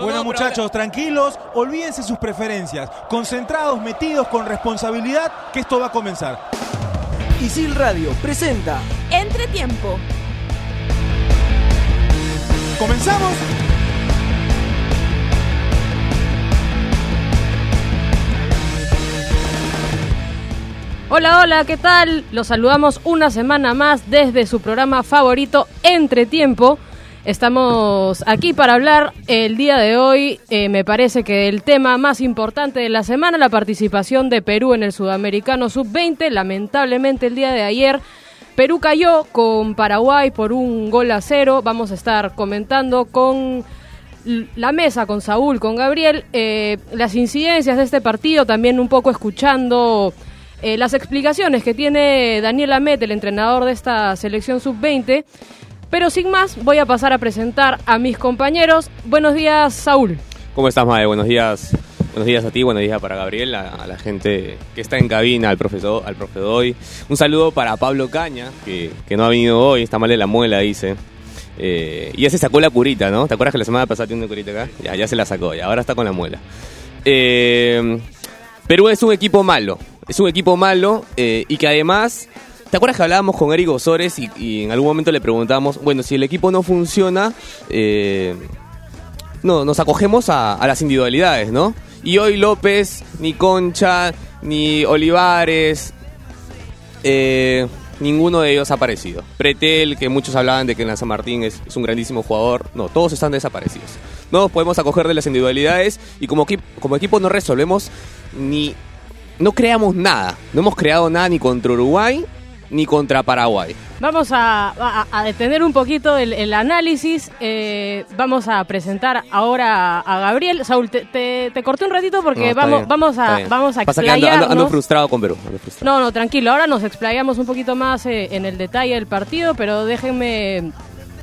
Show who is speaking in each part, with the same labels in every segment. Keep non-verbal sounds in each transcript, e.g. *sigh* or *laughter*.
Speaker 1: Bueno muchachos, tranquilos, olvídense sus preferencias, concentrados, metidos con responsabilidad, que esto va a comenzar.
Speaker 2: Isil Radio presenta
Speaker 3: Entretiempo.
Speaker 1: ¿Comenzamos?
Speaker 4: Hola, hola, ¿qué tal? Los saludamos una semana más desde su programa favorito, Entretiempo. Estamos aquí para hablar el día de hoy, eh, me parece que el tema más importante de la semana, la participación de Perú en el Sudamericano Sub-20. Lamentablemente el día de ayer Perú cayó con Paraguay por un gol a cero. Vamos a estar comentando con la mesa, con Saúl, con Gabriel, eh, las incidencias de este partido, también un poco escuchando eh, las explicaciones que tiene Daniel Amet, el entrenador de esta selección sub-20. Pero sin más, voy a pasar a presentar a mis compañeros. Buenos días, Saúl.
Speaker 5: ¿Cómo estás, Mae? Buenos días. Buenos días a ti, buenos días para Gabriel, a, la gente que está en cabina, al profesor, al profe hoy. Un saludo para Pablo Caña, que, no ha venido hoy, está mal de la muela, dice. Eh, y ya se sacó la curita, ¿no? ¿Te acuerdas que la semana pasada tiene una curita acá? Ya, ya se la sacó, y ahora está con la muela. Eh, Perú es un equipo malo, es un equipo malo eh, y que además ¿Te acuerdas que hablábamos con Eric Osores y, en algún momento le preguntábamos, bueno, si el equipo no funciona, eh, no, nos acogemos a, las individualidades, ¿no? Y hoy López, ni Concha, ni Olivares, eh, ninguno de ellos ha aparecido. Pretel, que muchos hablaban de que en San Martín es, un grandísimo jugador, no, todos están desaparecidos. No nos podemos acoger de las individualidades y como, como equipo no resolvemos ni... No creamos nada, no hemos creado nada ni contra Uruguay ni contra Paraguay.
Speaker 4: Vamos a, detener un poquito el, análisis. Eh, vamos a presentar ahora a, Gabriel. Saúl, te, corté un ratito porque vamos, vamos a, vamos a explayarnos.
Speaker 5: ando, frustrado con Perú.
Speaker 4: No, no, tranquilo. Ahora nos explayamos un poquito más eh, en el detalle del partido, pero déjenme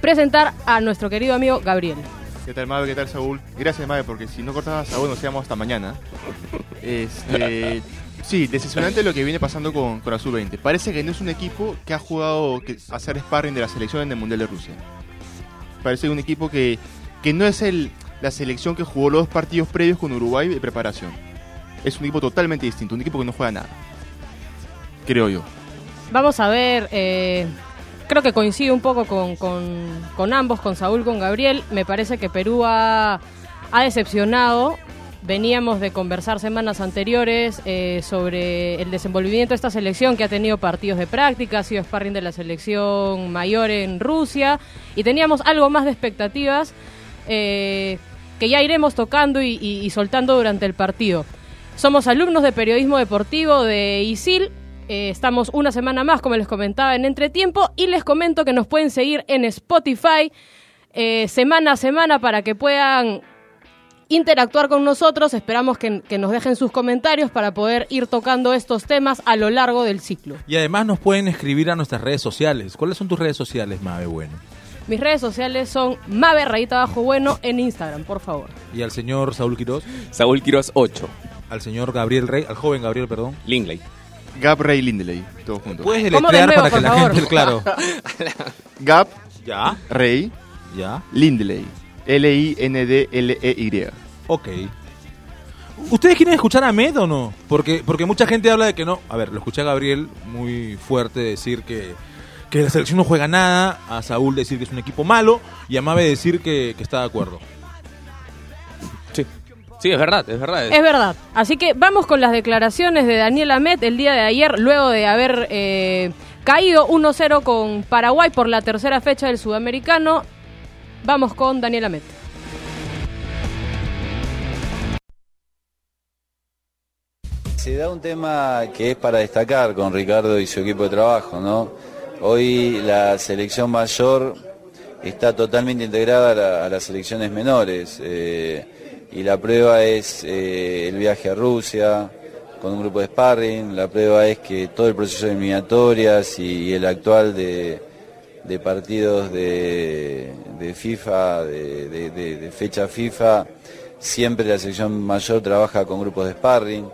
Speaker 4: presentar a nuestro querido amigo Gabriel.
Speaker 6: ¿Qué tal, Mabe? ¿Qué tal, Saúl? Gracias, Mabe, porque si no cortabas a Saúl nos íbamos hasta mañana. *laughs* Este, Sí, decepcionante lo que viene pasando con, con la Sub-20. Parece que no es un equipo que ha jugado a hacer sparring de la selección en el Mundial de Rusia. Parece un equipo que, que no es el, la selección que jugó los dos partidos previos con Uruguay de preparación. Es un equipo totalmente distinto, un equipo que no juega nada. Creo yo.
Speaker 4: Vamos a ver, eh, creo que coincide un poco con, con, ambos, con Saúl, con Gabriel. Me parece que Perú ha, ha decepcionado Veníamos de conversar semanas anteriores eh, sobre el desenvolvimiento de esta selección que ha tenido partidos de práctica, ha sido sparring de la selección mayor en Rusia y teníamos algo más de expectativas eh, que ya iremos tocando y, soltando durante el partido. Somos alumnos de periodismo deportivo de ISIL. Eh, estamos una semana más, como les comentaba, en Entretiempo y les comento que nos pueden seguir en Spotify semana a semana para que puedan interactuar con nosotros. Esperamos que, nos dejen sus comentarios para poder ir tocando estos temas a lo largo del ciclo.
Speaker 1: Y además nos pueden escribir a nuestras redes sociales. ¿Cuáles son tus redes sociales, Mabe Bueno?
Speaker 4: Mis redes sociales son Mabe Rayita Bajo Bueno en Instagram, por favor.
Speaker 1: ¿Y al señor Saúl Quiroz?
Speaker 5: Saúl Quiroz 8.
Speaker 1: Al señor Gabriel Rey, al joven Gabriel, perdón.
Speaker 5: Lingley.
Speaker 6: Gab Rey Lindeley, todos juntos.
Speaker 1: Puedes deletrear para que la gente, claro. *laughs* *laughs*
Speaker 6: Gab
Speaker 1: ya.
Speaker 6: Rey
Speaker 1: ya.
Speaker 6: Lindeley. L-I-N-D-L-E-Y.
Speaker 1: Ok. ¿Ustedes quieren escuchar a Med o no? Porque, porque mucha gente habla de que no. A ver, lo escuché a Gabriel muy fuerte decir que, que la selección no juega nada, a Saúl decir que es un equipo malo y a Mabe decir que, está de acuerdo.
Speaker 5: Sí. Sí, es verdad, es verdad.
Speaker 4: Es verdad. Así que vamos con las declaraciones de Daniel Amet el día de ayer, luego de haber eh, caído 1-0 con Paraguay por la tercera fecha del sudamericano. Vamos con Daniel Amet.
Speaker 7: Se da un tema que es para destacar con Ricardo y su equipo de trabajo, ¿no? Hoy la selección mayor está totalmente integrada a, las selecciones menores eh, y la prueba es eh, el viaje a Rusia con un grupo de sparring, la prueba es que todo el proceso de eliminatorias y, el actual de, partidos de, FIFA, de fecha FIFA, siempre la selección mayor trabaja con grupos de sparring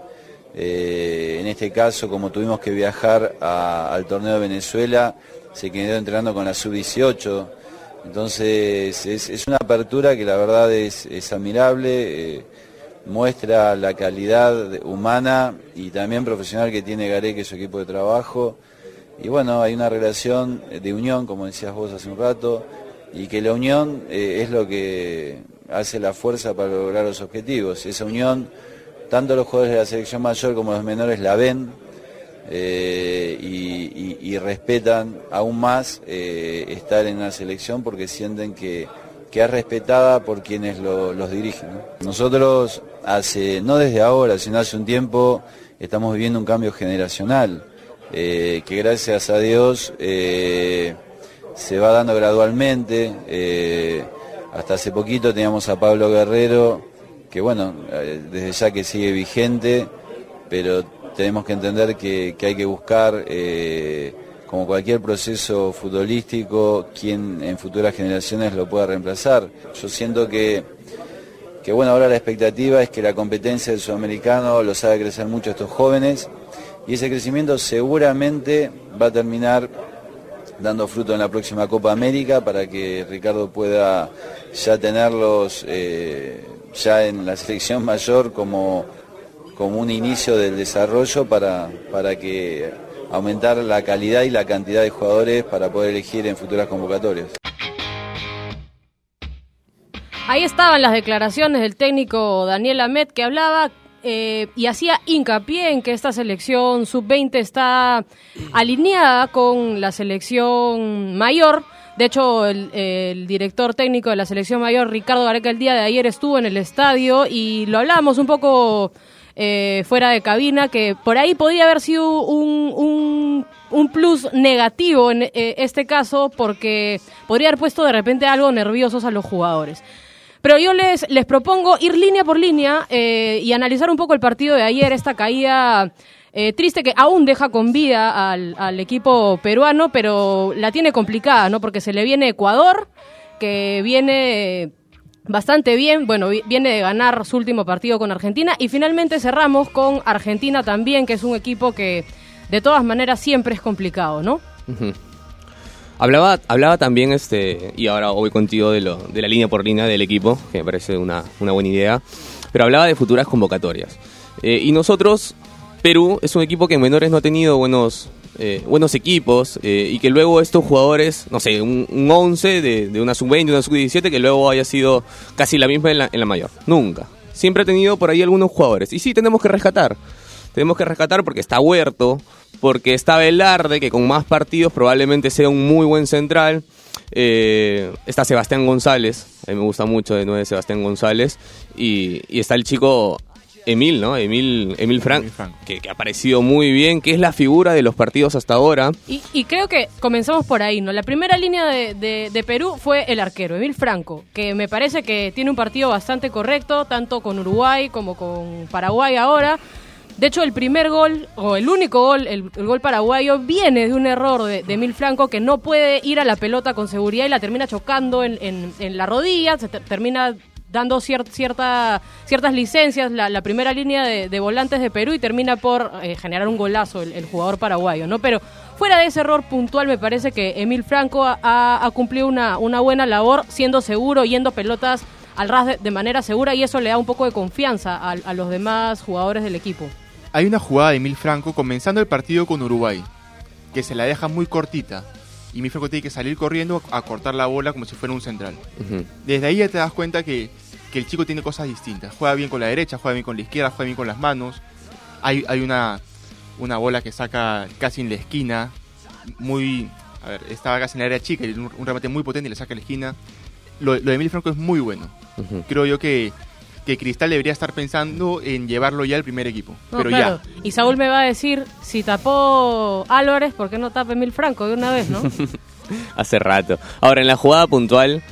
Speaker 7: eh, en este caso, como tuvimos que viajar al torneo de Venezuela, se quedó entrenando con la sub-18. Entonces es, una apertura que la verdad es, admirable, eh, muestra la calidad humana y también profesional que tiene Gareca y su equipo de trabajo. Y bueno, hay una relación de unión, como decías vos hace un rato, y que la unión eh, es lo que hace la fuerza para lograr los objetivos. Esa unión, tanto los jugadores de la selección mayor como los menores la ven eh, y, respetan aún más eh, estar en la selección porque sienten que, que es respetada por quienes lo- los dirigen. ¿no? Nosotros hace, no desde ahora, sino hace un tiempo, estamos viviendo un cambio generacional, eh, que gracias a Dios eh, se va dando gradualmente. eh, hasta hace poquito teníamos a Pablo Guerrero, que bueno, desde ya que sigue vigente, pero tenemos que entender que, hay que buscar, como cualquier proceso futbolístico, quien en futuras generaciones lo pueda reemplazar. Yo siento que, que bueno, ahora la expectativa es que la competencia del sudamericano los haga crecer mucho a estos jóvenes y ese crecimiento seguramente va a terminar dando fruto en la próxima Copa América para que Ricardo pueda ya tenerlos eh, ya en la selección mayor como, como un inicio del desarrollo para, para que aumentar la calidad y la cantidad de jugadores para poder elegir en futuras convocatorias.
Speaker 4: Ahí estaban las declaraciones del técnico Daniel Amet que hablaba eh, y hacía hincapié en que esta selección sub-20 está alineada con la selección mayor. De hecho, el, director técnico de la selección mayor, Ricardo Gareca, el día de ayer estuvo en el estadio y lo hablábamos un poco eh, fuera de cabina, que por ahí podría haber sido un, un, un plus negativo en eh, este caso, porque podría haber puesto de repente algo nerviosos a los jugadores. Pero yo les, les propongo ir línea por línea eh, y analizar un poco el partido de ayer, esta caída eh, triste que aún deja con vida al, al equipo peruano, pero la tiene complicada, ¿no? Porque se le viene Ecuador, que viene bastante bien, bueno, vi- viene de ganar su último partido con Argentina y finalmente cerramos con Argentina también, que es un equipo que de todas maneras siempre es complicado, ¿no?
Speaker 5: Ujú. Hablaba, hablaba también, este, y ahora voy contigo de, lo, de la línea por línea del equipo, que me parece una, una buena idea, pero hablaba de futuras convocatorias. Eh, y nosotros, Perú, es un equipo que en menores no ha tenido buenos, eh, buenos equipos, eh, y que luego estos jugadores, no sé, un, un 11 de, de una sub-20, una sub-17, que luego haya sido casi la misma en la, en la mayor. Nunca. Siempre ha tenido por ahí algunos jugadores. Y sí, tenemos que rescatar. Tenemos que rescatar porque está Huerto, porque está Velarde, que con más partidos probablemente sea un muy buen central. Eh, está Sebastián González, a mí me gusta mucho de nueve Sebastián González. Y, y está el chico Emil, ¿no? Emil, Emil Frank,
Speaker 6: Emil Frank.
Speaker 5: Que, que ha aparecido muy bien, que es la figura de los partidos hasta ahora.
Speaker 4: Y, y creo que comenzamos por ahí, ¿no? La primera línea de, de- de Perú fue el arquero, Emil Franco, que me parece que tiene un partido bastante correcto, tanto con Uruguay como con Paraguay ahora. De hecho, el primer gol, o el único gol, el, gol paraguayo, viene de un error de, de Emil Franco que no puede ir a la pelota con seguridad y la termina chocando en, en- en la rodilla, se ter- termina dando cier- cierta, ciertas licencias la, la primera línea de, volantes de Perú y termina por eh, generar un golazo el, el jugador paraguayo, ¿no? Pero fuera de ese error puntual, me parece que Emil Franco ha, cumplido una, buena labor, siendo seguro, yendo pelotas al ras de, manera segura y eso le da un poco de confianza a los demás jugadores del equipo.
Speaker 6: Hay una jugada de Emil Franco comenzando el partido con Uruguay, que se la deja muy cortita. Y Emil Franco tiene que salir corriendo a cortar la bola como si fuera un central. Desde ahí ya te das cuenta que, que el chico tiene cosas distintas. Juega bien con la derecha, juega bien con la izquierda, juega bien con las manos. Hay, hay una, una bola que saca casi en la esquina. Muy. A ver, estaba casi en la área chica un, un remate muy potente y le saca a la esquina. Lo, lo de Emil Franco es muy bueno. Creo yo que, que Cristal debería estar pensando en llevarlo ya al primer equipo.
Speaker 4: No,
Speaker 6: pero
Speaker 4: claro.
Speaker 6: ya.
Speaker 4: Y Saúl me va a decir, si tapó Álvarez, ¿por qué no tapa Emil Franco de una vez, no? *laughs*
Speaker 5: Hace rato. Ahora, en la jugada puntual,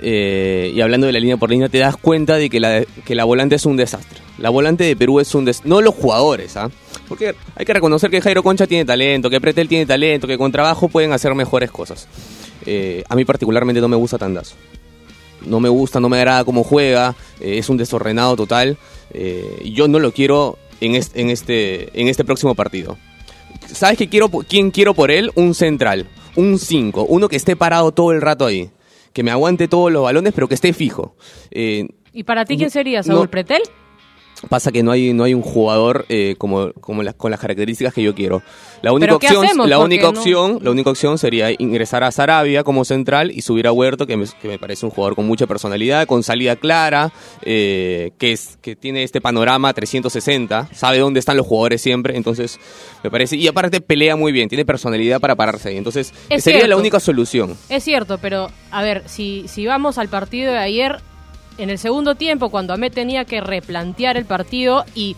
Speaker 5: eh, y hablando de la línea por línea, te das cuenta de que la, que la volante es un desastre. La volante de Perú es un desastre. No los jugadores, ¿ah? Porque hay que reconocer que Jairo Concha tiene talento, que Pretel tiene talento, que con trabajo pueden hacer mejores cosas. Eh, a mí particularmente no me gusta Tandazo. No me gusta, no me agrada cómo juega, eh, es un desordenado total. eh, yo no lo quiero en este, en este, en este próximo partido. ¿Sabes qué quiero, quién quiero por él? Un central, un 5, uno que esté parado todo el rato ahí. que me aguante todos los balones, pero que esté fijo. Eh,
Speaker 4: ¿Y para ti quién sería, Saúl
Speaker 5: No.
Speaker 4: Pretel?
Speaker 5: Pasa que no hay, no hay un jugador eh, como, como las- con las características que yo quiero. La única
Speaker 4: ¿qué
Speaker 5: opción, la única
Speaker 4: no-
Speaker 5: opción, la única opción sería ingresar a Sarabia como central y subir a Huerto, que me, que me parece un jugador con mucha personalidad, con salida clara, eh, que es que tiene este panorama 360, sabe dónde están los jugadores siempre, entonces me parece y aparte pelea muy bien, tiene personalidad para pararse ahí, entonces
Speaker 4: Es
Speaker 5: sería la única solución.
Speaker 4: Es cierto, pero a ver, si, si vamos al partido de ayer, en el segundo tiempo, cuando Ahmed tenía que replantear el partido y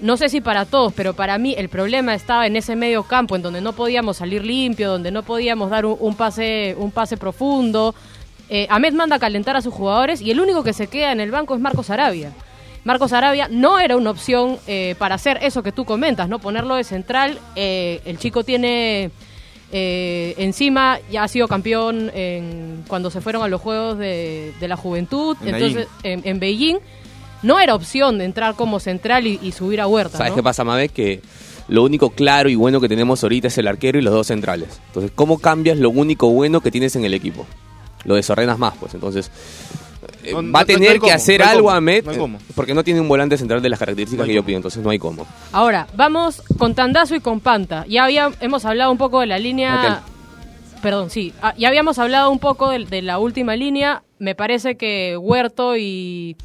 Speaker 4: no sé si para todos, pero para mí el problema estaba en ese medio campo, en donde no podíamos salir limpio, donde no podíamos dar un, pase, un pase profundo. Eh, Ahmed manda a calentar a sus jugadores y el único que se queda en el banco es Marcos Arabia. Marcos Arabia no era una opción eh, para hacer eso que tú comentas, ¿no? Ponerlo de central. eh, el chico tiene eh, encima, ya ha sido campeón en- cuando se fueron a los Juegos de, de la Juventud,
Speaker 6: En
Speaker 4: entonces en, en Beijing. No era opción de entrar como central y, y subir a Huerta.
Speaker 5: ¿Sabes
Speaker 4: ¿no?
Speaker 5: qué pasa, Mabe? Que lo único claro y bueno que tenemos ahorita es el arquero y los dos centrales. Entonces, ¿cómo cambias lo único bueno que tienes en el equipo? Lo desordenas más, pues. Entonces, eh,
Speaker 6: No,
Speaker 5: va a
Speaker 6: no, no
Speaker 5: tener que
Speaker 6: cómo,
Speaker 5: hacer algo eh,
Speaker 6: cómo.
Speaker 5: porque no tiene un volante central de las características que yo pido, entonces no hay cómo.
Speaker 4: Ahora, vamos con Tandazo y con Panta. Ya había, hemos hablado un poco de la línea... Perdón, sí. Ah, ya habíamos hablado un poco de, de la última línea. Me parece que Huerto y,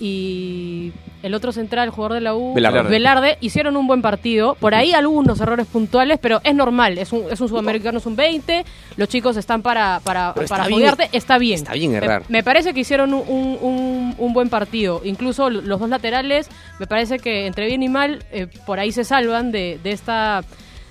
Speaker 4: y el otro central, el jugador de la U,
Speaker 5: Velarde.
Speaker 4: hicieron un buen partido. Por ahí algunos errores puntuales, pero es normal. Es un, es un sudamericano, es un 20. Los chicos están para, para,
Speaker 5: Pero está
Speaker 4: para
Speaker 5: bien-.
Speaker 4: Está bien.
Speaker 5: está bien errar.
Speaker 4: Me, parece que hicieron un, un- un- un buen partido. Incluso los dos laterales, me parece que entre bien y mal, eh, por ahí se salvan de, de esta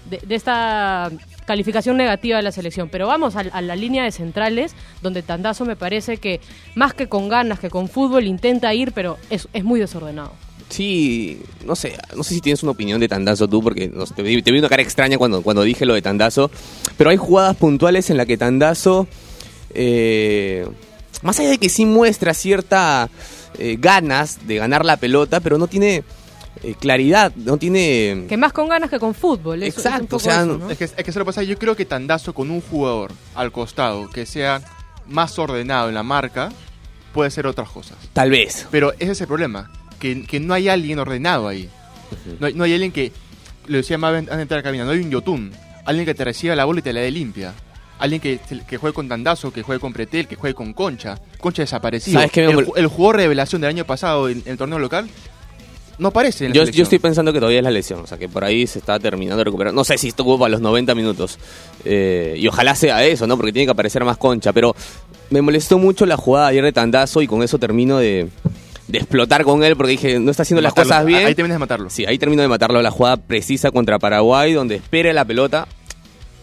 Speaker 4: de, de esta calificación negativa de la selección. Pero vamos a, la línea de centrales, donde Tandazo me parece que más que con ganas, que con fútbol intenta ir, pero es, es muy desordenado.
Speaker 5: Sí, no sé, no sé si tienes una opinión de Tandazo tú, porque te vi una cara extraña cuando, cuando dije lo de Tandazo, pero hay jugadas puntuales en las que Tandazo, eh, más allá de que sí muestra cierta eh, ganas de ganar la pelota, pero no tiene eh, claridad, no tiene...
Speaker 4: Que más con ganas que con fútbol. es-
Speaker 5: Exacto, o sea,
Speaker 4: eso, ¿no?
Speaker 6: Es que, es que se lo pasa, yo creo que Tandazo con un jugador al costado que sea más ordenado en la marca puede ser otras cosas.
Speaker 5: Tal vez.
Speaker 6: Pero ese es el problema, que, que no hay alguien ordenado ahí. No hay, no hay alguien que, lo decía Maven antes de entrar a la cabina, no hay un Yotun, alguien que te reciba la bola y te la dé limpia. Alguien que, que juegue con Tandazo, que juegue con Pretel, que juegue con Concha. Concha desaparecido.
Speaker 5: ¿Sabes qué me
Speaker 6: el, el jugador revelación del año pasado en, en el torneo local no aparece en la
Speaker 5: Yo, yo estoy pensando que todavía es la lesión, o sea que por ahí se está terminando de recuperar. No sé si estuvo para los 90 minutos. Eh, y ojalá sea eso, ¿no? Porque tiene que aparecer más concha. Pero me molestó mucho la jugada ayer de Tandazo y con eso termino de, de explotar con él porque dije, no está haciendo las cosas bien.
Speaker 6: Ahí terminas de matarlo.
Speaker 5: Sí, ahí termino de matarlo. La jugada precisa contra Paraguay, donde espera la pelota,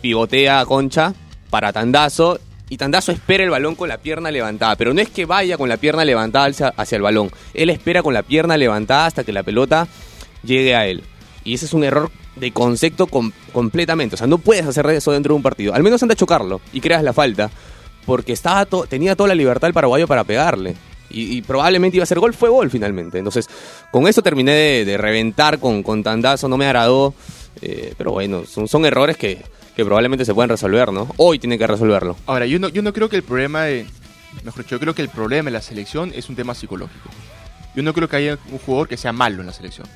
Speaker 5: pivotea a Concha para Tandazo. Y Tandazo espera el balón con la pierna levantada. Pero no es que vaya con la pierna levantada hacia, hacia el balón. Él espera con la pierna levantada hasta que la pelota llegue a él. Y ese es un error de concepto com- completamente. O sea, no puedes hacer eso dentro de un partido. Al menos anda a chocarlo y creas la falta. Porque estaba tenía toda la libertad el paraguayo para pegarle. Y, probablemente iba a ser gol, fue gol finalmente. Entonces, con eso terminé de, de reventar con, con Tandazo, no me agradó. Eh, pero bueno, son, son errores que, que probablemente se pueden resolver, ¿no? Hoy tiene que resolverlo.
Speaker 6: Ahora, yo no, yo no creo que el problema de. Mejor dicho, yo creo que el problema de la selección es un tema psicológico. Yo no creo que haya un jugador que sea malo en la selección.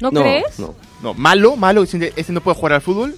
Speaker 4: ¿No, crees?
Speaker 5: No.
Speaker 6: No, malo, malo, ese no puede jugar al fútbol.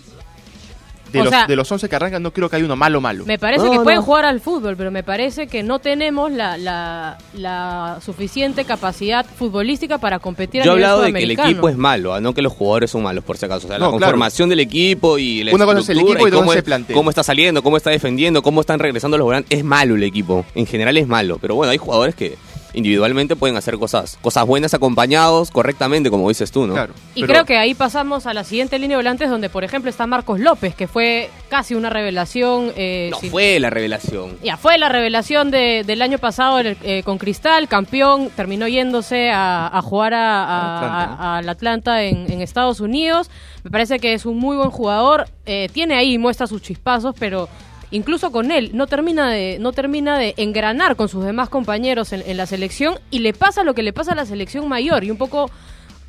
Speaker 6: De,
Speaker 4: O
Speaker 6: los,
Speaker 4: sea-
Speaker 6: de los 11 que arrancan, no creo que haya uno malo, malo.
Speaker 4: Me parece
Speaker 5: No,
Speaker 4: que pueden jugar al fútbol, pero me parece que no tenemos la, la, la suficiente capacidad futbolística para competir
Speaker 5: Yo he hablado de que el equipo es malo, ah, no que los jugadores son malos, por si acaso. O sea, la
Speaker 6: claro.
Speaker 5: conformación del equipo y la
Speaker 6: Una cosa es el equipo y
Speaker 5: cómo,
Speaker 6: plantel.
Speaker 5: cómo está saliendo, cómo está defendiendo, cómo están regresando los volantes. Es malo el equipo. En general es malo. Pero bueno, hay jugadores que individualmente pueden hacer cosas, cosas buenas acompañados correctamente, como dices tú, ¿no?
Speaker 6: Claro.
Speaker 4: Y
Speaker 6: pero-
Speaker 4: creo que ahí pasamos a la siguiente línea de volantes, donde por ejemplo está Marcos López, que fue casi una revelación. eh,
Speaker 5: No
Speaker 4: sin-
Speaker 5: fue la revelación.
Speaker 4: Ya fue la revelación de- del año pasado eh, con Cristal, campeón, terminó yéndose a, a jugar a, a-
Speaker 6: Atlanta,
Speaker 4: a- al Atlanta en, en Estados Unidos. Me parece que es un muy buen jugador. eh, tiene ahí, muestra sus chispazos, pero incluso con él no termina de, no termina de engranar con sus demás compañeros en, en la selección y le pasa lo que le pasa a la selección mayor y un poco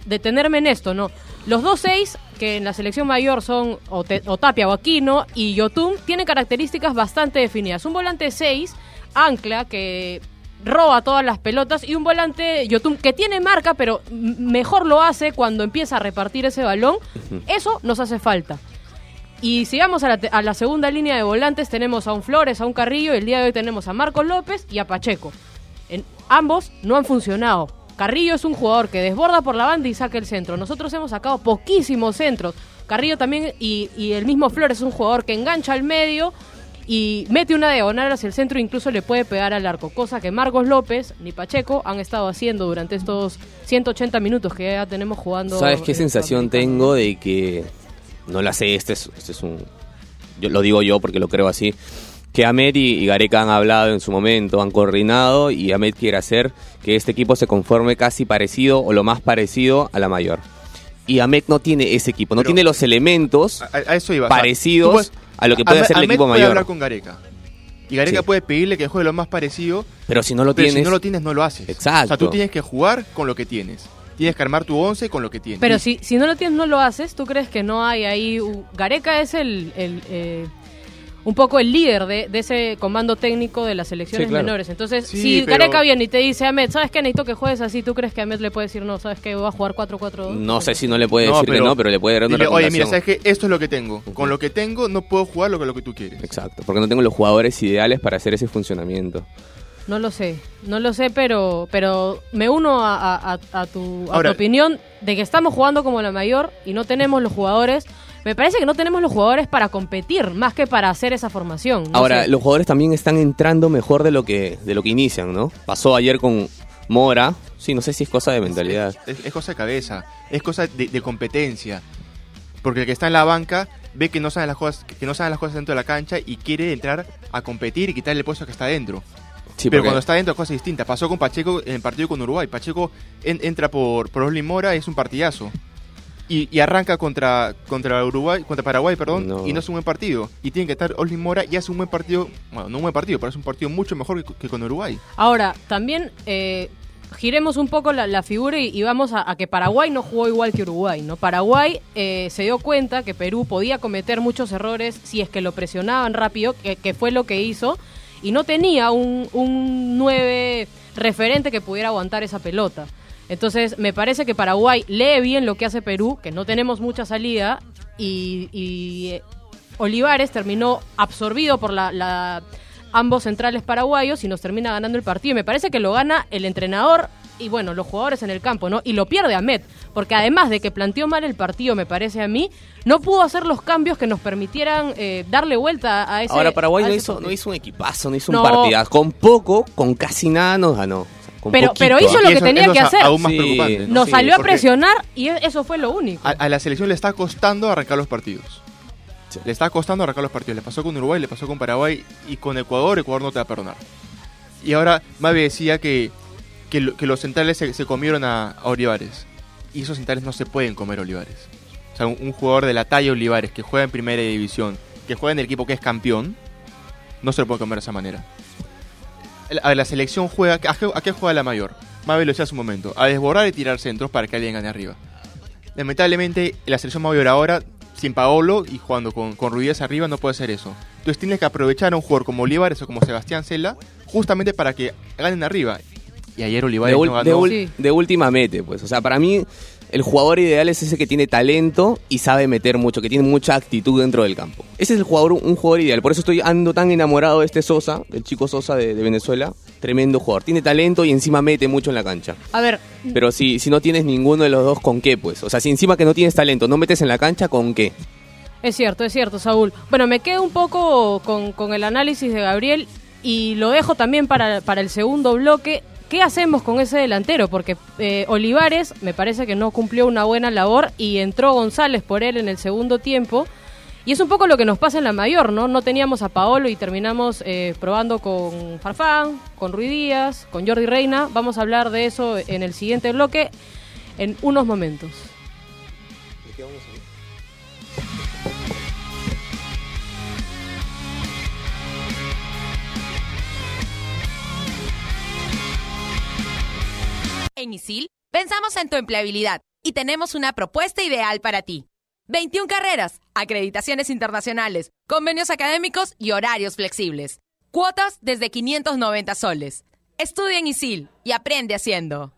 Speaker 4: detenerme en esto, ¿no? Los dos seis, que en la selección mayor son o, Te- o Aquino y Yotun, tienen características bastante definidas. Un volante 6 ancla que roba todas las pelotas y un volante Yotun que tiene marca pero mejor lo hace cuando empieza a repartir ese balón. Eso nos hace falta. Y si vamos a la, a la segunda línea de volantes, tenemos a un Flores, a un Carrillo, y el día de hoy tenemos a Marcos López y a Pacheco. En, ambos no han funcionado. Carrillo es un jugador que desborda por la banda y saca el centro. Nosotros hemos sacado poquísimos centros. Carrillo también y, y el mismo Flores es un jugador que engancha al medio y mete una diagonal hacia el centro e incluso le puede pegar al arco. Cosa que Marcos López ni Pacheco han estado haciendo durante estos 180 minutos que ya tenemos jugando.
Speaker 5: ¿Sabes qué sensación tengo de que no la sé, este es, este es un yo lo digo yo porque lo creo así, que Ahmed y, y Gareca han hablado en su momento, han coordinado y Ahmed quiere hacer que este equipo se conforme casi parecido o lo más parecido a la mayor. Y Ahmed no tiene ese equipo, no
Speaker 6: Pero-
Speaker 5: tiene los elementos
Speaker 6: A, a eso iba. o sea,
Speaker 5: parecidos
Speaker 6: puedes-
Speaker 5: a lo que puede hacer el
Speaker 6: Ahmed
Speaker 5: equipo
Speaker 6: puede
Speaker 5: mayor.
Speaker 6: hablar con Gareca. Y Gareca
Speaker 5: Sí.
Speaker 6: puede pedirle que juegue lo más parecido,
Speaker 5: Pero si no lo
Speaker 6: pero
Speaker 5: tienes,
Speaker 6: si no lo tienes, no lo haces.
Speaker 5: Exacto.
Speaker 6: O sea, tú tienes que jugar con lo que tienes. Tienes que armar tu once con lo que tienes.
Speaker 4: Pero si, si no lo tienes, no lo haces, ¿tú crees que no hay ahí... Gareca es el... el, eh, un poco el líder de, de ese comando técnico de las selecciones
Speaker 5: Sí, claro.
Speaker 4: menores. Entonces,
Speaker 6: Sí,
Speaker 4: si
Speaker 6: pero-
Speaker 4: Gareca viene y te dice, Ahmed, ¿sabes qué? Necesito que juegues así. ¿Tú crees que Ahmed le puede decir, no, sabes que va a jugar 4-4-2?
Speaker 5: no sé si no le puede
Speaker 6: No,
Speaker 5: decir que
Speaker 6: pero
Speaker 5: no, pero le puede dar una
Speaker 6: Dile, Oye, mira. ¿sabes qué? Esto es lo que tengo. Con lo que tengo no puedo jugar lo que, lo que tú quieres.
Speaker 5: Exacto, porque no tengo los jugadores ideales para hacer ese funcionamiento.
Speaker 4: No lo sé, no lo sé, pero pero me uno a, a- tu, a
Speaker 6: Ahora-
Speaker 4: tu opinión de que estamos jugando como la mayor y no tenemos los jugadores. Me parece que no tenemos los jugadores para competir, más que para hacer esa formación. no
Speaker 5: Ahora,
Speaker 4: sé.
Speaker 5: los jugadores también están entrando mejor de lo que de lo que inician, ¿no? Pasó ayer con Mora. Sí, no sé si es cosa de mentalidad.
Speaker 6: Es, es cosa de cabeza, es cosa de, de competencia. Porque el que está en la banca ve que no saben las cosas, que no saben las cosas dentro de la cancha y quiere entrar a competir y quitarle el puesto que está dentro.
Speaker 5: Sí,
Speaker 6: Pero
Speaker 5: porque-
Speaker 6: cuando está dentro es cosa distinta. Pasó con Pacheco en el partido con Uruguay. Pacheco en- entra por, por Oslin Mora, es un partidazo. Y, y arranca contra, contra Uruguay, contra Paraguay, perdón,
Speaker 5: No.
Speaker 6: y no es un buen partido. Y tiene que estar Oslin Mora y hace un buen partido, bueno, no un buen partido, pero es un partido mucho mejor que, que con Uruguay.
Speaker 4: Ahora, también eh, giremos un poco la, la figura y, y vamos a, a que Paraguay no jugó igual que Uruguay, ¿no? Paraguay eh, se dio cuenta que Perú podía cometer muchos errores si es que lo presionaban rápido, que, que fue lo que hizo, y no tenía un, un 9 referente que pudiera aguantar esa pelota. Entonces, me parece que Paraguay lee bien lo que hace Perú, que no tenemos mucha salida, y, eh, Olivares terminó absorbido por la, la- ambos centrales paraguayos y nos termina ganando el partido. Y me parece que lo gana el entrenador y bueno, los jugadores en el campo, ¿no? Y lo pierde Ahmed, porque además de que planteó mal el partido, me parece a mí, no pudo hacer los cambios que nos permitieran eh, darle vuelta a ese
Speaker 5: Ahora Paraguay
Speaker 4: a
Speaker 5: no hizo, no hizo un equipazo, no hizo
Speaker 4: No.
Speaker 5: un partidazo. Con poco, con casi nada nos ganó.
Speaker 4: Pero-
Speaker 5: poquito.
Speaker 4: pero hizo lo que tenía
Speaker 6: eso
Speaker 4: que hacer.
Speaker 6: aún más
Speaker 5: Sí.
Speaker 6: preocupante. ¿no?
Speaker 4: Nos
Speaker 5: Sí,
Speaker 4: salió a presionar y e- eso fue lo único.
Speaker 6: A, a la selección le está costando arrancar los partidos.
Speaker 5: Sí.
Speaker 6: Le está costando arrancar los partidos. Le pasó con Uruguay, le pasó con Paraguay y con Ecuador. Ecuador no te va a perdonar. Y ahora Mavi decía que, que, lo- que los centrales se, comieron a, Olivares. Y esos centrales no se pueden comer Olivares. O sea, un, jugador de la talla Olivares que juega en primera división, que juega en el equipo que es campeón, no se lo puede comer de esa manera. La selección juega. ¿A qué, a qué juega la mayor? Lo decía hace un momento. A desbordar y tirar centros para que alguien gane arriba. Lamentablemente, la selección mayor ahora, sin Paolo y jugando con, con Ruidías arriba, no puede hacer eso. Entonces tienes que aprovechar a un jugador como Olivares o como Sebastián Cela, justamente para que ganen arriba. Y ayer
Speaker 5: de,
Speaker 6: Olivares
Speaker 5: ul-
Speaker 6: no
Speaker 5: de
Speaker 6: ganó.
Speaker 5: ul-
Speaker 4: Sí.
Speaker 5: de última mete, pues. O sea, para mí, el jugador ideal es ese que tiene talento y sabe meter mucho, que tiene mucha actitud dentro del campo. Ese es el jugador, un jugador ideal. Por eso estoy ando tan enamorado de este Sosa, del chico Sosa de, de Venezuela. Tremendo jugador. Tiene talento y encima mete mucho en la cancha.
Speaker 4: A ver,
Speaker 5: Pero si, si no tienes ninguno de los dos, ¿con qué, pues? O sea, si encima que no tienes talento, no metes en la cancha, ¿con qué?
Speaker 4: Es cierto, es cierto, Saúl. Bueno, me quedo un poco con, con el análisis de Gabriel y lo dejo también para, para el segundo bloque. ¿Qué hacemos con ese delantero? Porque eh, Olivares me parece que no cumplió una buena labor y entró González por él en el segundo tiempo. Y es un poco lo que nos pasa en la mayor, ¿no? No teníamos a Paolo y terminamos eh, probando con Farfán, con Rui Díaz, con Jordi Reina. Vamos a hablar de eso en el siguiente bloque en unos momentos.
Speaker 3: En ISIL pensamos en tu empleabilidad y tenemos una propuesta ideal para ti. 21 carreras, acreditaciones internacionales, convenios académicos y horarios flexibles. Cuotas desde 590 soles. Estudia en ISIL y aprende haciendo.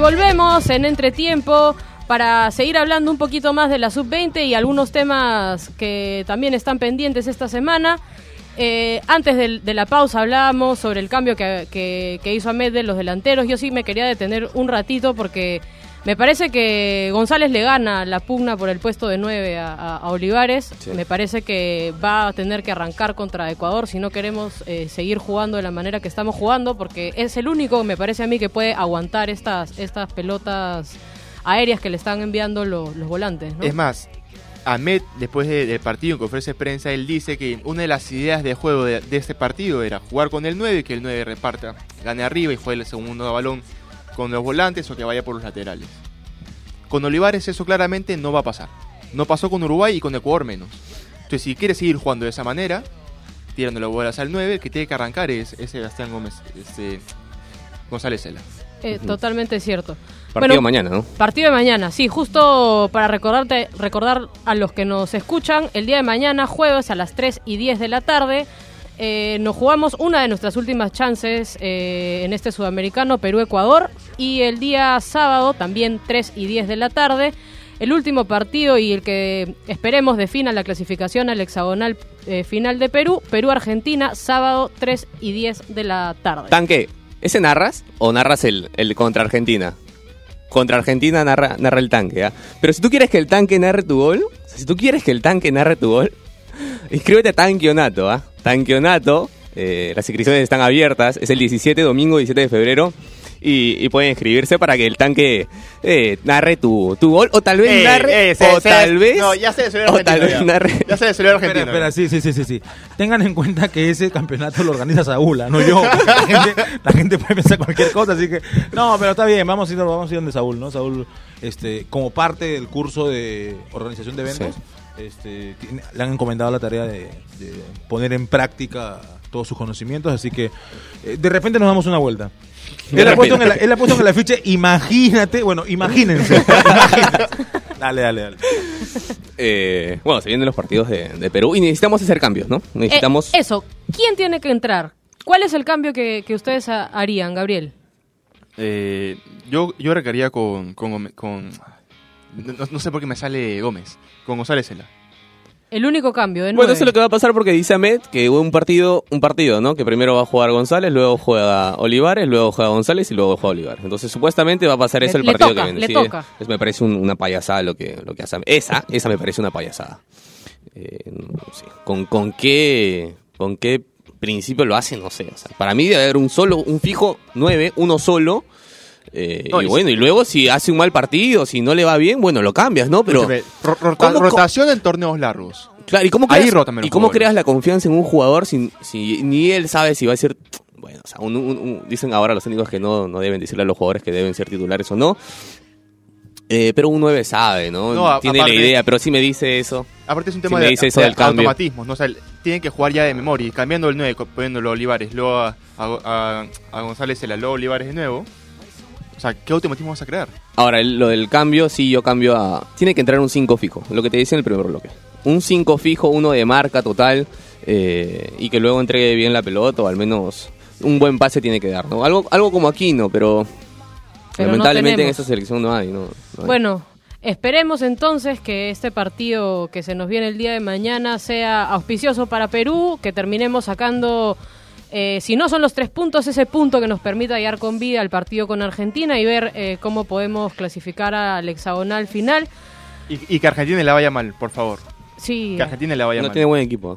Speaker 4: Volvemos en entretiempo para seguir hablando un poquito más de la sub-20 y algunos temas que también están pendientes esta semana. Eh, antes del- de, la pausa hablábamos sobre el cambio que, que- que hizo Ahmed de los delanteros. Yo sí me quería detener un ratito porque me parece que González le gana la pugna por el puesto de 9 a, a- a Olivares.
Speaker 5: Sí.
Speaker 4: Me parece que va a tener que arrancar contra Ecuador si no queremos eh, seguir jugando de la manera que estamos jugando porque es el único, me parece a mí, que puede aguantar estas, estas pelotas aéreas que le están enviando los, los volantes. ¿no?
Speaker 6: Es más, Ahmed, después de- del partido en conferencia de prensa, él dice que una de las ideas de juego de, de este partido era jugar con el 9 y que el 9 reparta, gane arriba y juegue el segundo balón con los volantes o que vaya por los laterales. Con Olivares eso claramente no va a pasar. No pasó con Uruguay y con Ecuador menos. Entonces, si quiere seguir jugando de esa manera, tirando las bolas al 9, el que tiene que arrancar es, es Sebastián Gómez, este, González Cela.
Speaker 4: Eh, Totalmente cierto.
Speaker 5: Partido
Speaker 4: Bueno,
Speaker 5: mañana, ¿no?
Speaker 4: Partido de mañana, sí, justo para recordarte, recordar a los que nos escuchan, el día de mañana, jueves a las 3 y 10 de la tarde, eh, nos jugamos una de nuestras últimas chances eh, en este sudamericano, Perú-Ecuador, y el día sábado, también 3 y 10 de la tarde, el último partido y el que esperemos defina la clasificación al hexagonal eh, final de Perú, Perú-Argentina, sábado 3 y 10 de la tarde.
Speaker 5: Tanque, ¿ese narras o narras el, el contra Argentina? Contra Argentina narra, narra el tanque, ¿ah? Pero si tú quieres que el tanque narre tu gol, si tú quieres que el tanque narre tu gol, *laughs* inscríbete a Tanqueonato, ¿ah? Tanqueonato, eh, las inscripciones están abiertas, es el 17, domingo 17 de febrero. Y, y pueden inscribirse para que el tanque eh, narre tu, tu gol, o tal vez
Speaker 6: Eh,
Speaker 5: narre,
Speaker 6: eh, se-
Speaker 5: o
Speaker 6: se-
Speaker 5: tal vez,
Speaker 6: No, ya se le
Speaker 5: o
Speaker 6: Argentina.
Speaker 5: tal vez
Speaker 6: ya.
Speaker 5: narre.
Speaker 6: Ya se le subió Argentina.
Speaker 1: Espera, espera, sí, sí, sí, sí, sí. Tengan en cuenta que ese campeonato lo organiza Saúl, ¿ah? no yo. *laughs* La gente, la gente puede pensar cualquier cosa, así que... No, pero está bien, vamos a ir, vamos a ir donde Saúl, ¿no? Saúl, este, como parte del curso de organización de eventos, este, tiene- le han encomendado la tarea de, de poner en práctica todos sus conocimientos, así que eh, de repente nos damos una vuelta. Él ha, puesto en el, él ha puesto en el afiche, imagínate, bueno, imagínense. *laughs* imagínense. Dale, dale, dale.
Speaker 5: Eh, bueno, se vienen los partidos de, de Perú y necesitamos hacer cambios, ¿no? Necesitamos...
Speaker 4: Eh, eso, ¿quién tiene que entrar? ¿Cuál es el cambio que, que ustedes ha- harían, Gabriel?
Speaker 6: Eh, yo, yo con- no, no sé por qué me sale Gómez. Con González Cela.
Speaker 4: El único cambio, de
Speaker 5: Bueno,
Speaker 4: nueve.
Speaker 5: eso es lo que va a pasar porque dice Ahmed que hubo un partido, un partido, ¿no? Que primero va a jugar González, luego juega Olivares, luego juega González y luego juega Olivares. Entonces, supuestamente va a pasar
Speaker 4: Le-
Speaker 5: eso el
Speaker 4: le
Speaker 5: partido
Speaker 4: toca,
Speaker 5: que viene.
Speaker 4: le
Speaker 5: Sí,
Speaker 4: toca.
Speaker 5: es- me parece un- una payasada lo que, lo que hace Ahmed. Esa, esa me parece una payasada. Eh, no sé. ¿Con, con qué, con qué principio lo hace? No sé. O sea, para mí debe haber un solo, un fijo 9, uno solo. Eh,
Speaker 6: No,
Speaker 5: y bueno, y luego si hace un mal partido, si no le va bien, bueno, lo cambias, ¿no? Pero
Speaker 6: rota-
Speaker 5: ¿cómo co-
Speaker 6: rotación en torneos largos.
Speaker 5: Claro, ¿y cómo
Speaker 6: Ahí
Speaker 5: creas,
Speaker 6: los
Speaker 5: ¿y cómo creas la confianza en un jugador si, si ni él sabe si va a ser... Bueno, o sea, un- un- un- dicen ahora los técnicos que no, no deben decirle a los jugadores que deben ser titulares o no. Eh, pero un 9 sabe, ¿no?
Speaker 6: No, a-
Speaker 5: Tiene
Speaker 6: aparte-
Speaker 5: la idea, pero si me dice eso...
Speaker 6: Aparte es un tema de,
Speaker 5: dice eso
Speaker 6: de
Speaker 5: del cambio.
Speaker 6: automatismos, ¿no? O sea, tienen que jugar ya de memoria. Y cambiando el 9, co- poniéndolo a Olivares, luego a, a, a- a González Cela, luego Olivares de nuevo. O sea, ¿qué automatismo vas a crear?
Speaker 5: Ahora, el- lo del cambio, sí, yo cambio a... Tiene que entrar un 5 fijo, lo que te decía en el primer bloque. Un 5 fijo, uno de marca total, eh, y que luego entregue bien la pelota, o al menos un buen pase tiene que dar, ¿no? Algo, algo como Aquino, pero...
Speaker 4: Pero no
Speaker 5: lamentablemente en esta selección no hay, ¿no? no hay.
Speaker 4: Bueno, esperemos entonces que este partido que se nos viene el día de mañana sea auspicioso para Perú, que terminemos sacando, eh, si no son los tres puntos, ese punto que nos permita llegar con vida al partido con Argentina y ver eh, cómo podemos clasificar al hexagonal final.
Speaker 6: Y, y que Argentina le vaya mal, por favor.
Speaker 4: Sí,
Speaker 6: Que Argentina le vaya
Speaker 5: no
Speaker 6: mal.
Speaker 5: tiene buen equipo.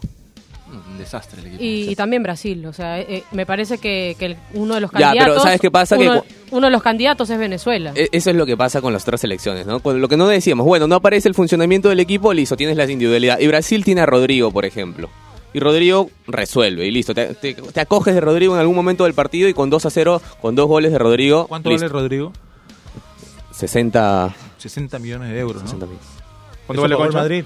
Speaker 6: Un desastre el equipo.
Speaker 4: y, y también Brasil. O sea, eh, eh, me parece que, que uno de los
Speaker 5: Ya, pero
Speaker 4: candidatos.
Speaker 5: ¿sabes qué pasa? Que
Speaker 4: Uno,
Speaker 5: cu-
Speaker 4: uno de los candidatos es Venezuela.
Speaker 5: E- Eso es lo que pasa con las otras selecciones, ¿no? Con lo que no decíamos, bueno, no aparece el funcionamiento del equipo, listo, tienes la individualidad. Y Brasil tiene a Rodrigo, por ejemplo. Y Rodrigo resuelve, y listo. Te, te- te acoges de Rodrigo en algún momento del partido y con 2 a 0, con dos goles de Rodrigo.
Speaker 1: ¿Cuánto
Speaker 5: listo.
Speaker 1: vale Rodrigo?
Speaker 5: 60,
Speaker 1: 60 millones de euros, ¿no?
Speaker 5: 60 mil.
Speaker 6: ¿Cuánto
Speaker 1: ¿Eso
Speaker 6: vale Concha?
Speaker 1: Madrid?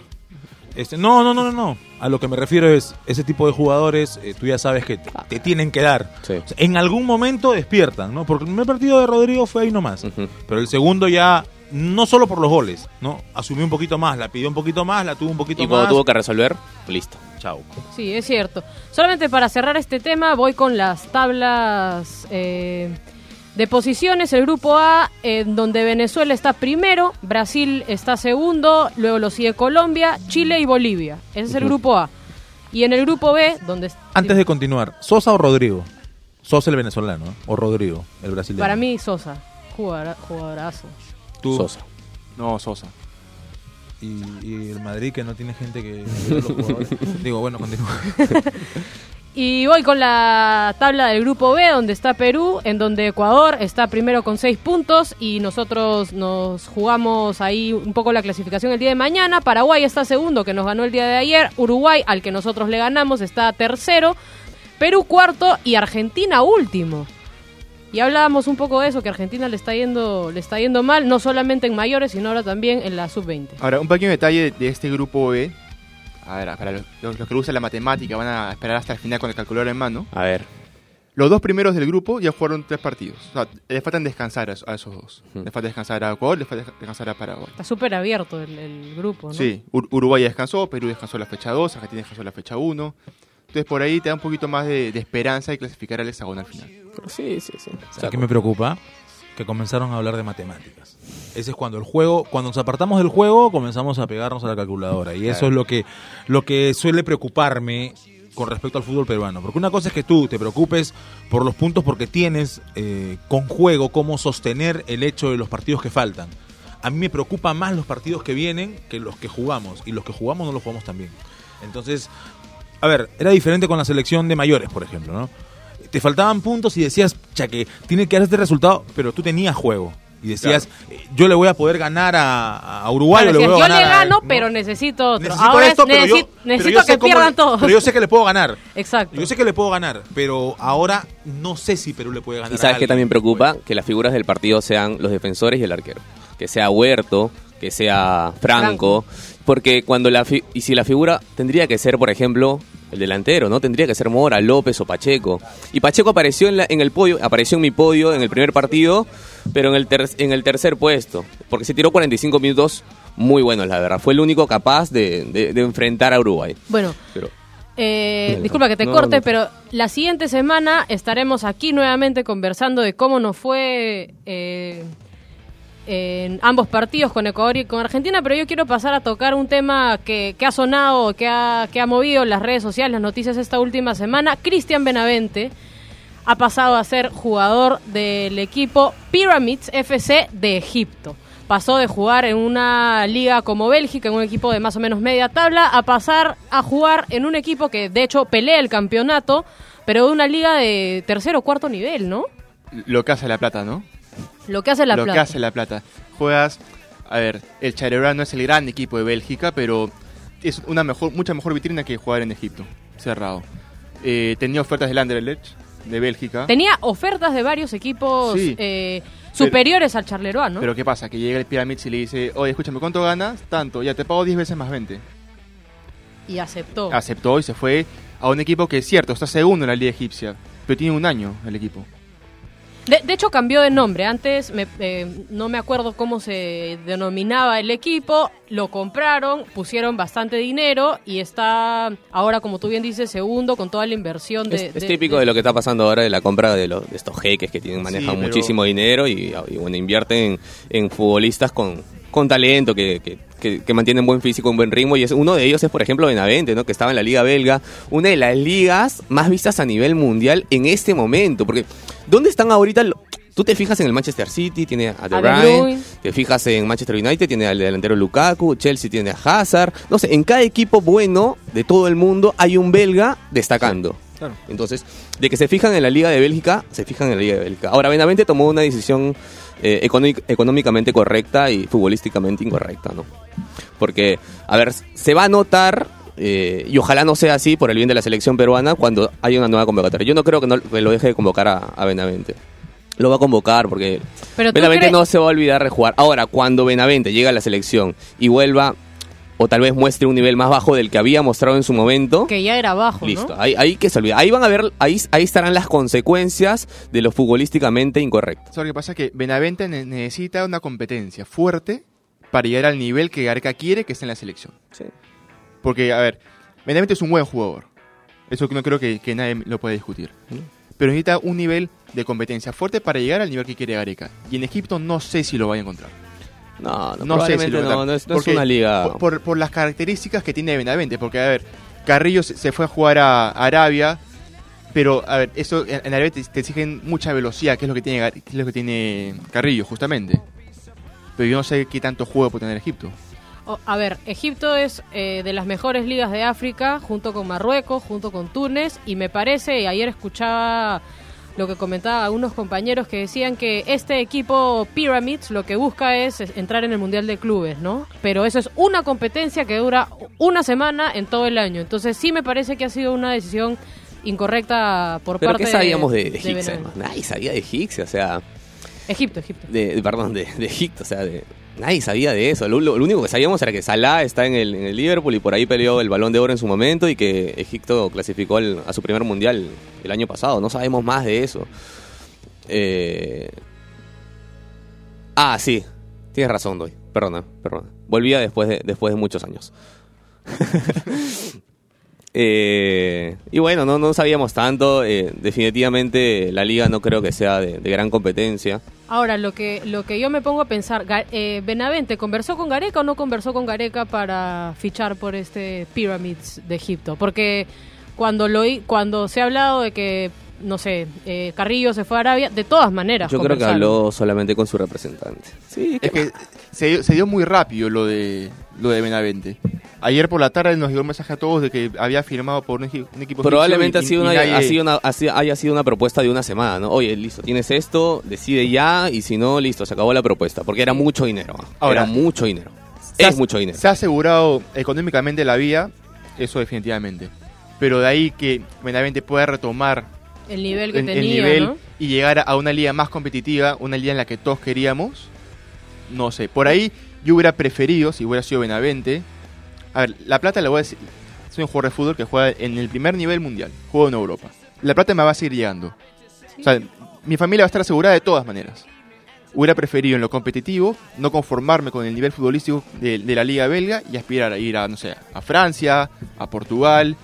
Speaker 1: Este, no, no, no, no, no. A lo que me refiero es, ese tipo de jugadores, eh, tú ya sabes que te, te tienen que dar.
Speaker 5: Sí.
Speaker 1: O sea, en algún momento despiertan, ¿no? Porque el primer partido de Rodrigo fue ahí nomás. Pero el segundo ya, no solo por los goles, ¿no? Asumió un poquito más, la pidió un poquito más, la tuvo un poquito
Speaker 5: Y cuando
Speaker 1: más.
Speaker 5: tuvo que resolver, listo.
Speaker 1: Chau.
Speaker 4: Sí, es cierto. Solamente para cerrar este tema, voy con las tablas eh, de posiciones. El grupo A, en donde Venezuela está primero, Brasil está segundo, luego lo sigue Colombia, Chile y Bolivia. Ese es el grupo A. Y en el grupo B, donde...
Speaker 1: Antes de continuar, ¿Sosa o Rodrigo? Sosa el venezolano, ¿eh? o Rodrigo, el brasileño.
Speaker 4: Para mí, Sosa. Jugadora- jugadorazo.
Speaker 1: Tú,
Speaker 5: Sosa.
Speaker 6: No, Sosa.
Speaker 1: Y, y el Madrid que no tiene gente que... *laughs* Digo, bueno, continúa. *laughs*
Speaker 4: Y voy con la tabla del grupo B, donde está Perú, en donde Ecuador está primero con seis puntos y nosotros nos jugamos ahí un poco la clasificación el día de mañana. Paraguay está segundo, que nos ganó el día de ayer. Uruguay, al que nosotros le ganamos, está tercero. Perú cuarto y Argentina último. Y hablábamos un poco de eso, que Argentina le está yendo, le está yendo mal, no solamente en mayores, sino ahora también en la sub-20.
Speaker 6: Ahora, un pequeño detalle de este grupo B. A ver, para los, los- los que usan la matemática van a esperar hasta el final con el calculador en mano.
Speaker 5: A ver.
Speaker 6: Los dos primeros del grupo ya jugaron tres partidos. O sea, le faltan descansar a, a esos dos.
Speaker 5: Ujú.
Speaker 6: Le falta descansar a Ecuador, le falta descansar a Paraguay.
Speaker 4: Está súper abierto el, el grupo, ¿no?
Speaker 6: Sí, Ur- Uruguay descansó, Perú descansó la fecha 2, Argentina descansó la fecha 1. Entonces por ahí te da un poquito más de, de esperanza de clasificar al hexagonal final.
Speaker 5: Sí, sí, sí.
Speaker 1: ¿Sabes qué me preocupa? Que comenzaron a hablar de matemáticas. Ese es cuando el juego, cuando nos apartamos del juego, comenzamos a pegarnos a la calculadora. Y eso es lo que, lo que suele preocuparme con respecto al fútbol peruano. Porque una cosa es que tú te preocupes por los puntos porque tienes eh, con juego cómo sostener el hecho de los partidos que faltan. A mí me preocupan más los partidos que vienen que los que jugamos. Y los que jugamos no los jugamos tan bien. Entonces, a ver, era diferente con la selección de mayores, por ejemplo, ¿no? Te faltaban puntos y decías, cha, que tiene que dar este resultado, pero tú tenías juego. Y decías, eh, yo le voy a poder ganar a, a Uruguay,
Speaker 4: Claro,
Speaker 1: o le
Speaker 4: decías,
Speaker 1: voy a
Speaker 4: yo
Speaker 1: ganar
Speaker 4: le
Speaker 1: a-
Speaker 4: gano,
Speaker 1: ¿no?
Speaker 4: pero necesito otro.
Speaker 1: Necesito
Speaker 4: Ahora
Speaker 1: esto,
Speaker 4: es-
Speaker 1: pero yo,
Speaker 4: necesi-
Speaker 1: pero
Speaker 4: necesito
Speaker 1: yo sé
Speaker 4: que pierdan
Speaker 1: le-
Speaker 4: todos.
Speaker 1: Pero yo sé que le puedo ganar.
Speaker 4: Exacto.
Speaker 1: Yo sé que le puedo ganar, pero ahora no sé si Perú le puede ganar.
Speaker 5: Y
Speaker 1: a
Speaker 5: sabes que
Speaker 1: alguien.
Speaker 5: también preocupa que las figuras del partido sean los defensores y el arquero. Que sea Huerto, que sea Franco. Porque cuando la fi- y si la figura tendría que ser, por ejemplo, el delantero, ¿no? Tendría que ser Mora, López o Pacheco. Y Pacheco apareció en, la- en el podio, apareció en mi podio en el primer partido, pero en el, ter- en el tercer puesto. Porque se tiró 45 minutos muy buenos, la verdad. Fue el único capaz de, de- de enfrentar a Uruguay.
Speaker 4: Bueno,
Speaker 5: Pero
Speaker 4: eh,
Speaker 5: No,
Speaker 4: disculpa que te
Speaker 5: no,
Speaker 4: corte,
Speaker 5: no.
Speaker 4: pero la siguiente semana estaremos aquí nuevamente conversando de cómo nos fue eh, en ambos partidos con Ecuador y con Argentina, pero yo quiero pasar a tocar un tema que, ha sonado, que ha, que ha movido las redes sociales, las noticias esta última semana. Cristian Benavente ha pasado a ser jugador del equipo Pyramids FC de Egipto. Pasó de jugar en una liga como Bélgica, en un equipo de más o menos media tabla, a pasar a jugar en un equipo que de hecho pelea el campeonato, pero de una liga de tercer o cuarto nivel, ¿no?
Speaker 6: Lo que hace la plata, ¿no?
Speaker 4: Lo que hace la
Speaker 6: lo
Speaker 4: plata.
Speaker 6: que hace la plata. Juegas, a ver, el Charleroi no es el gran equipo de Bélgica, pero es una mejor, mucha mejor vitrina que jugar en Egipto, cerrado. Eh, tenía ofertas del Anderlecht, de Bélgica.
Speaker 4: Tenía ofertas de varios equipos
Speaker 6: Sí.
Speaker 4: eh, superiores al Charleroi, ¿no?
Speaker 6: Pero ¿qué pasa? Que llega el Pyramids y le dice, oye, escúchame, ¿cuánto ganas? Tanto, ya te pago 10 veces más 20.
Speaker 4: y aceptó.
Speaker 6: Aceptó y se fue a un equipo que es cierto, está segundo en la liga egipcia, pero tiene un año el equipo.
Speaker 4: De, de hecho, cambió de nombre. Antes me- eh, no me acuerdo cómo se denominaba el equipo. Lo compraron, pusieron bastante dinero y está ahora, como tú bien dices, segundo con toda la inversión de.
Speaker 5: es, es típico de, lo que está pasando ahora de la compra de, los- de estos jeques que tienen manejan
Speaker 6: pero-
Speaker 5: muchísimo dinero y, y, bueno invierten en, en futbolistas con, con talento que, que, que- que mantienen buen físico, un buen ritmo y es uno de ellos es por ejemplo Benavente, ¿no? que estaba en la liga belga, una de las ligas más vistas a nivel mundial en este momento, porque ¿dónde están ahorita? lo- Tú te fijas en el Manchester City, tiene a De Bruyne. te fijas en Manchester United, tiene al delantero Lukaku, Chelsea tiene a Hazard, no sé, en cada equipo bueno de todo el mundo hay un belga destacando.
Speaker 6: Claro.
Speaker 5: Entonces, de que se fijan en la Liga de Bélgica, se fijan en la Liga de Bélgica. Ahora, Benavente tomó una decisión eh, económic- económicamente correcta y futbolísticamente incorrecta, ¿no? Porque, a ver, se va a notar, eh, y ojalá no sea así por el bien de la selección peruana, cuando haya una nueva convocatoria. Yo no creo que, no, que lo deje de convocar a, a Benavente. Lo va a convocar porque
Speaker 4: Pero
Speaker 5: Benavente no se va a olvidar de jugar. Ahora, cuando Benavente llega a la selección y vuelva o tal vez muestre un nivel más bajo del que había mostrado en su momento.
Speaker 4: Que ya era bajo, ¿no?
Speaker 5: Listo, ahí, ahí que se olvida. Ahí van a ver, ahí, ahí estarán las consecuencias de lo futbolísticamente incorrecto.
Speaker 6: ¿Sabes lo que pasa? Que Benavente ne- necesita una competencia fuerte para llegar al nivel que Gareca quiere que esté en la selección.
Speaker 5: Sí.
Speaker 6: Porque, a ver, Benavente es un buen jugador. Eso no creo que, que nadie lo pueda discutir. Pero necesita un nivel de competencia fuerte para llegar al nivel que quiere Gareca. Y en Egipto no sé si lo vaya a encontrar.
Speaker 5: No, no,
Speaker 6: No sé si lo
Speaker 5: no, no es, no es una liga.
Speaker 6: Por, por- por las características que tiene Benavente. Porque, a ver, Carrillo se, se fue a jugar a Arabia. Pero, a ver, eso en, en Arabia te, te exigen mucha velocidad, que es lo que tiene, Gar- que es lo que tiene Carrillo, justamente. Pero yo no sé qué tanto juego puede tener Egipto.
Speaker 4: A ver, Egipto es eh, de las mejores ligas de África, junto con Marruecos, junto con Túnez, y me parece, ayer escuchaba lo que comentaban algunos compañeros que decían que este equipo Pyramids lo que busca es entrar en el Mundial de Clubes, ¿no? Pero eso es una competencia que dura una semana en todo el año. Entonces sí me parece que ha sido una decisión incorrecta por
Speaker 5: Pero
Speaker 4: parte
Speaker 5: ¿qué sabíamos de, de
Speaker 4: de
Speaker 5: Higgs? Nadie sabía de Higgs, o sea,
Speaker 4: Egipto, Egipto.
Speaker 5: de, de- perdón, de, de Egipto, o sea, de, nadie sabía de eso. Lo, único que sabíamos era que Salah está en el, Liverpool y por ahí peleó el Balón de Oro en su momento y que Egipto clasificó a su primer mundial el año pasado. No sabemos más de eso. Eh, Ah, sí, tienes razón, Doy. Perdona, perdona. Volvía después de, después de muchos años. *laughs* Eh, y bueno, no, no sabíamos tanto. eh, definitivamente la liga no creo que sea de, de gran competencia.
Speaker 4: Ahora, lo que, lo que yo me pongo a pensar, eh, Benavente, ¿conversó con Gareca o no conversó con Gareca para fichar por este Pyramids de Egipto? Porque cuando, lo, cuando se ha hablado de que, no sé, eh, Carrillo se fue a Arabia, de todas maneras.
Speaker 5: Yo creo que habló solamente con su representante. Sí,
Speaker 6: Es que se dio, se dio muy rápido lo de lo de Benavente. Ayer por la tarde nos llegó un mensaje a todos de que había firmado por un, equi- un equipo
Speaker 5: Probablemente ha sido
Speaker 6: y- y
Speaker 5: una,
Speaker 6: nadie-
Speaker 5: ha sido una- ha sido- haya sido una propuesta de una semana, ¿no? Oye, listo, tienes esto, decide ya y si no, listo, se acabó la propuesta. Porque era mucho dinero. ¿ah?
Speaker 6: Ahora,
Speaker 5: era mucho dinero.
Speaker 6: ha-
Speaker 5: Es mucho dinero.
Speaker 6: Se ha asegurado económicamente la vía, eso definitivamente. Pero de ahí que Benavente pueda retomar
Speaker 4: El nivel que
Speaker 6: el, el
Speaker 4: tenía,
Speaker 6: nivel
Speaker 4: ¿no?
Speaker 6: y llegar a una liga más competitiva, una liga en la que todos queríamos, no sé. Por ahí yo hubiera preferido, si hubiera sido Benavente, a ver, La Plata le voy a decir, soy un jugador de fútbol que juega en el primer nivel mundial, juego en Europa. La Plata me va a seguir llegando. O sea, mi familia va a estar asegurada de todas maneras. Hubiera preferido en lo competitivo no conformarme con el nivel futbolístico de, de la liga belga y aspirar a ir a, no sé, a Francia, a Portugal.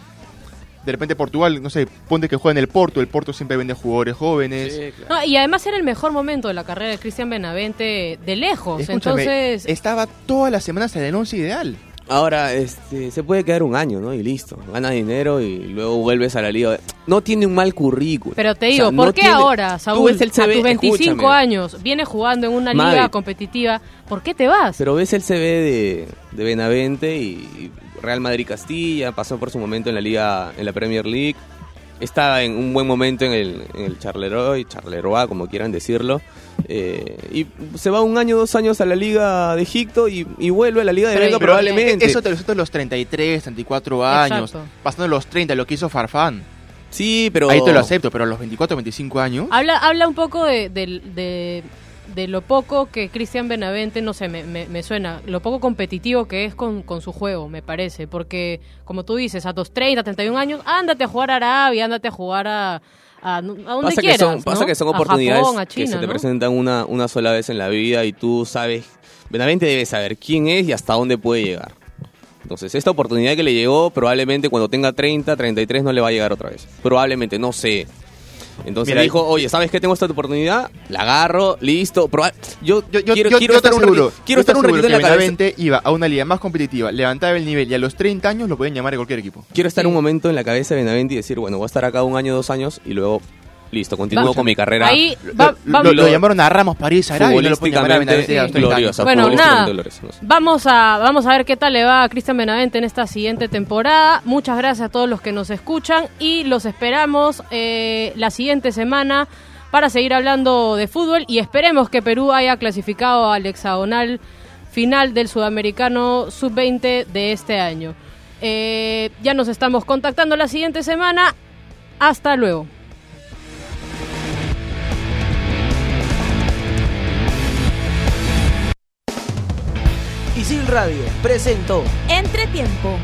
Speaker 6: De repente Portugal, no sé, ponte que juega en el Porto, el Porto siempre vende jugadores jóvenes.
Speaker 4: No, y además era el mejor momento de la carrera de Cristian Benavente de lejos.
Speaker 6: Escúchame,
Speaker 4: Entonces,
Speaker 6: estaba todas las semanas en el once ideal.
Speaker 5: Ahora, este, se puede quedar un año, ¿no? Y listo. Gana dinero y luego vuelves a la liga. No tiene un mal currículum.
Speaker 4: Pero te
Speaker 5: O sea,
Speaker 4: digo,
Speaker 5: no
Speaker 4: ¿por qué
Speaker 5: tiene-
Speaker 4: ahora,
Speaker 5: Tú
Speaker 4: Saúl,
Speaker 5: ves el
Speaker 4: a tus 25
Speaker 5: escúchame.
Speaker 4: años, vienes jugando en una
Speaker 5: Madre.
Speaker 4: liga competitiva? ¿Por qué te vas?
Speaker 5: Pero ves el CV de, de Benavente y, y Real Madrid Castilla, pasó por su momento en la liga, en la Premier League, está en un buen momento en el, en el Charleroi, Charleroi, como quieran decirlo, eh, y se va un año, dos años a la liga de Egipto y, y vuelve a la liga de
Speaker 4: pero,
Speaker 5: probablemente.
Speaker 6: Eso te lo los 33, 34 años.
Speaker 4: Exacto.
Speaker 6: Pasando los 30, lo que hizo Farfán.
Speaker 5: sí, pero...
Speaker 6: Ahí te lo acepto, pero a los 24, 25 años.
Speaker 4: Habla, habla un poco de- de lo poco que Cristian Benavente, no sé, me, me- me suena, lo poco competitivo que es con, con su juego, me parece. Porque, como tú dices, a tus 30, 31 años, ándate a jugar a Arabia, ándate a jugar a, a, a donde
Speaker 5: pasa
Speaker 4: quieras.
Speaker 5: que son, pasa
Speaker 4: ¿no?
Speaker 5: que son
Speaker 4: A
Speaker 5: oportunidades
Speaker 4: Japón, a
Speaker 5: que se te
Speaker 4: ¿no?
Speaker 5: presentan una, una sola vez en la vida y tú sabes, Benavente debe saber quién es y hasta dónde puede llegar. Entonces, esta oportunidad que le llegó, probablemente cuando tenga 30, 33 no le va a llegar otra vez. Probablemente, no sé. Entonces
Speaker 6: Mira,
Speaker 5: dijo, oye, ¿sabes qué? Tengo esta oportunidad, la agarro, listo. proba- Yo,
Speaker 6: Yo, yo,
Speaker 5: quiero,
Speaker 6: yo-
Speaker 5: quiero
Speaker 6: yo te
Speaker 5: estar un
Speaker 6: aseguro,
Speaker 5: ratito, quiero estar un ratito en
Speaker 6: que
Speaker 5: la cabeza.
Speaker 6: Benavente iba a una liga más competitiva, levantaba el nivel y a los 30 años lo pueden llamar a cualquier equipo.
Speaker 5: Quiero estar
Speaker 4: Sí.
Speaker 5: un momento en la cabeza de Benavente y decir, bueno, voy a estar acá un año, dos años y luego, listo, continúo
Speaker 4: Va-
Speaker 5: con mi carrera.
Speaker 4: Ahí va-
Speaker 6: lo,
Speaker 4: va-
Speaker 6: lo- lo llamaron a Ramos París, Arabia, y no lo a Benavente a los 30 años.
Speaker 5: gloriosa.
Speaker 4: Bueno, nada.
Speaker 5: gloriosa, no sé.
Speaker 4: Vamos a, vamos a ver qué tal le va a Cristian Benavente en esta siguiente temporada. Muchas gracias a todos los que nos escuchan y los esperamos eh, la siguiente semana para seguir hablando de fútbol y esperemos que Perú haya clasificado al hexagonal final del Sudamericano Sub-20 de este año. Eh, ya nos estamos contactando la siguiente semana. Hasta luego.
Speaker 2: Isil Radio presentó
Speaker 8: Entretiempo.